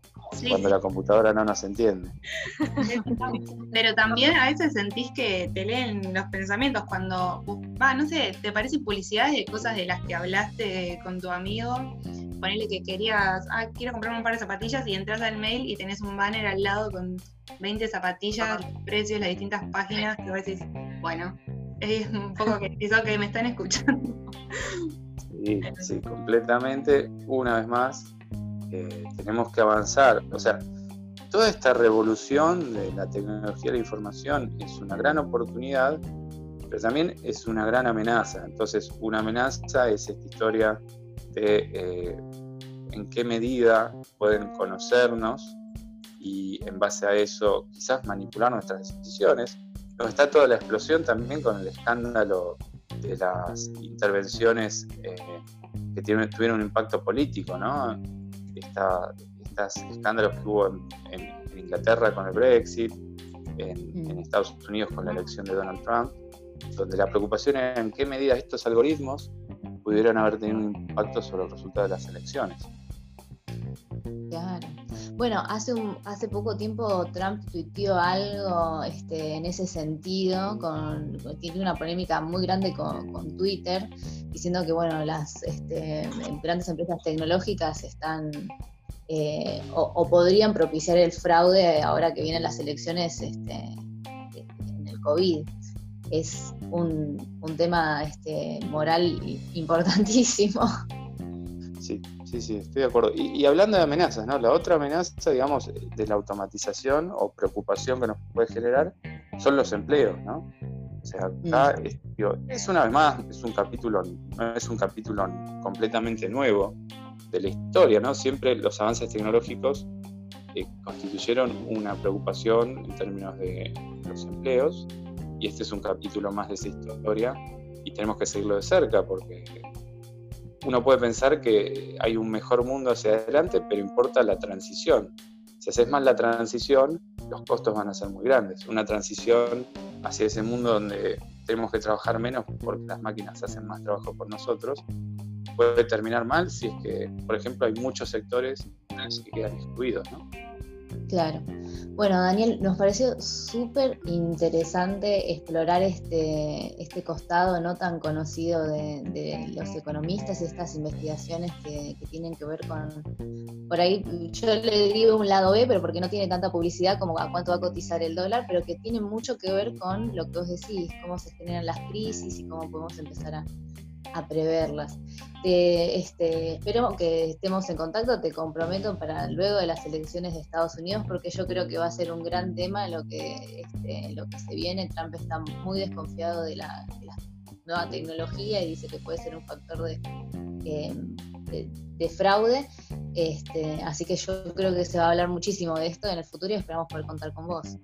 [SPEAKER 4] cuando la computadora no nos entiende.
[SPEAKER 2] Pero también a veces sentís que te leen los pensamientos cuando, va, no sé, te parecen publicidades de cosas de las que hablaste con tu amigo. Ponele que querías, ah, quiero comprarme un par de zapatillas y entras al mail y tenés un banner al lado con 20 zapatillas, los precios, las distintas páginas, que vos decís, bueno, es un poco que, que me están escuchando.
[SPEAKER 4] Sí, completamente. Una vez más, eh, tenemos que avanzar. O sea, toda esta revolución de la tecnología de la información es una gran oportunidad, pero también es una gran amenaza. Entonces, una amenaza es esta historia de eh, en qué medida pueden conocernos y en base a eso quizás manipular nuestras decisiones. Luego está toda la explosión también con el escándalo de las intervenciones eh, que tuvieron un impacto político, ¿no? estos escándalos que hubo en, Inglaterra con el Brexit, en, en, Estados Unidos con la elección de Donald Trump, donde la preocupación era en qué medida estos algoritmos pudieran haber tenido un impacto sobre los resultados de las elecciones.
[SPEAKER 1] Claro. Bueno, hace un, hace poco tiempo Trump tuiteó algo este, en ese sentido, con, tiene una polémica muy grande con, Twitter, diciendo que bueno, las este, grandes empresas tecnológicas están eh, o, podrían propiciar el fraude ahora que vienen las elecciones este, en el COVID. Es un, tema este, moral importantísimo.
[SPEAKER 4] Sí, sí, sí, estoy de acuerdo. Y, hablando de amenazas, ¿no? La otra amenaza, digamos, de la automatización o preocupación que nos puede generar son los empleos, ¿no? O sea, acá mm. es, una vez más, es un capítulo, no es un capítulo completamente nuevo de la historia, ¿no? Siempre los avances tecnológicos eh, constituyeron una preocupación en términos de los empleos, y este es un capítulo más de esa historia, y tenemos que seguirlo de cerca porque uno puede pensar que hay un mejor mundo hacia adelante, pero importa la transición. Si haces mal la transición, los costos van a ser muy grandes. Una transición hacia ese mundo donde tenemos que trabajar menos porque las máquinas hacen más trabajo por nosotros, puede terminar mal si es que, por ejemplo, hay muchos sectores que quedan excluidos. ¿no?
[SPEAKER 1] Claro. Bueno, Daniel, nos pareció súper interesante explorar este, este costado no tan conocido de, los economistas y estas investigaciones que, tienen que ver con, por ahí yo le digo un lado B, pero porque no tiene tanta publicidad como a cuánto va a cotizar el dólar, pero que tiene mucho que ver con lo que vos decís, cómo se generan las crisis y cómo podemos empezar a, a preverlas. este, espero que estemos en contacto, te comprometo para luego de las elecciones de Estados Unidos, porque yo creo que va a ser un gran tema lo que, este, lo que se viene. Trump está muy desconfiado de la, nueva tecnología y dice que puede ser un factor de, em, de, fraude. Este, así que yo creo que se va a hablar muchísimo de esto en el futuro y esperamos poder contar con vos.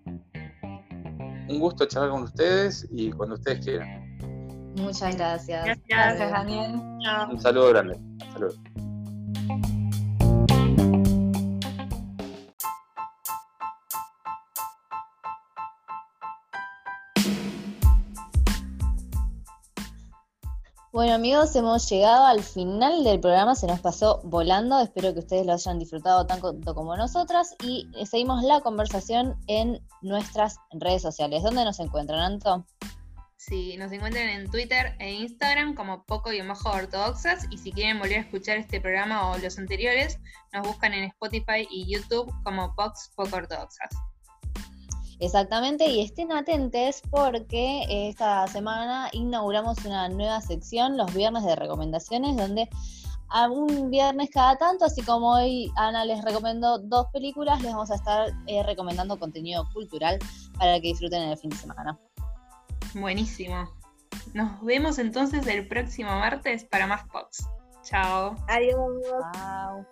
[SPEAKER 4] Un gusto charlar con ustedes y cuando ustedes quieran.
[SPEAKER 1] Muchas gracias.
[SPEAKER 2] Gracias, Daniel.
[SPEAKER 4] Un saludo grande.
[SPEAKER 1] Bueno amigos, hemos llegado al final del programa, se nos pasó volando, espero que ustedes lo hayan disfrutado tanto como nosotras y seguimos la conversación en nuestras redes sociales. ¿Dónde nos encuentran, Anto?
[SPEAKER 2] Sí, nos encuentran en Twitter e Instagram como poco y bajo ortodoxas y si quieren volver a escuchar este programa o los anteriores, nos buscan en Spotify y YouTube como Pox Poco Ortodoxas.
[SPEAKER 1] Exactamente, y estén atentos porque esta semana inauguramos una nueva sección, los viernes de recomendaciones, donde a un viernes cada tanto, así como hoy Ana les recomendó dos películas, les vamos a estar eh, recomendando contenido cultural para que disfruten en el fin de semana.
[SPEAKER 2] Buenísimo. Nos vemos entonces el próximo martes para más pods. Chao.
[SPEAKER 3] Adiós.
[SPEAKER 1] Chao.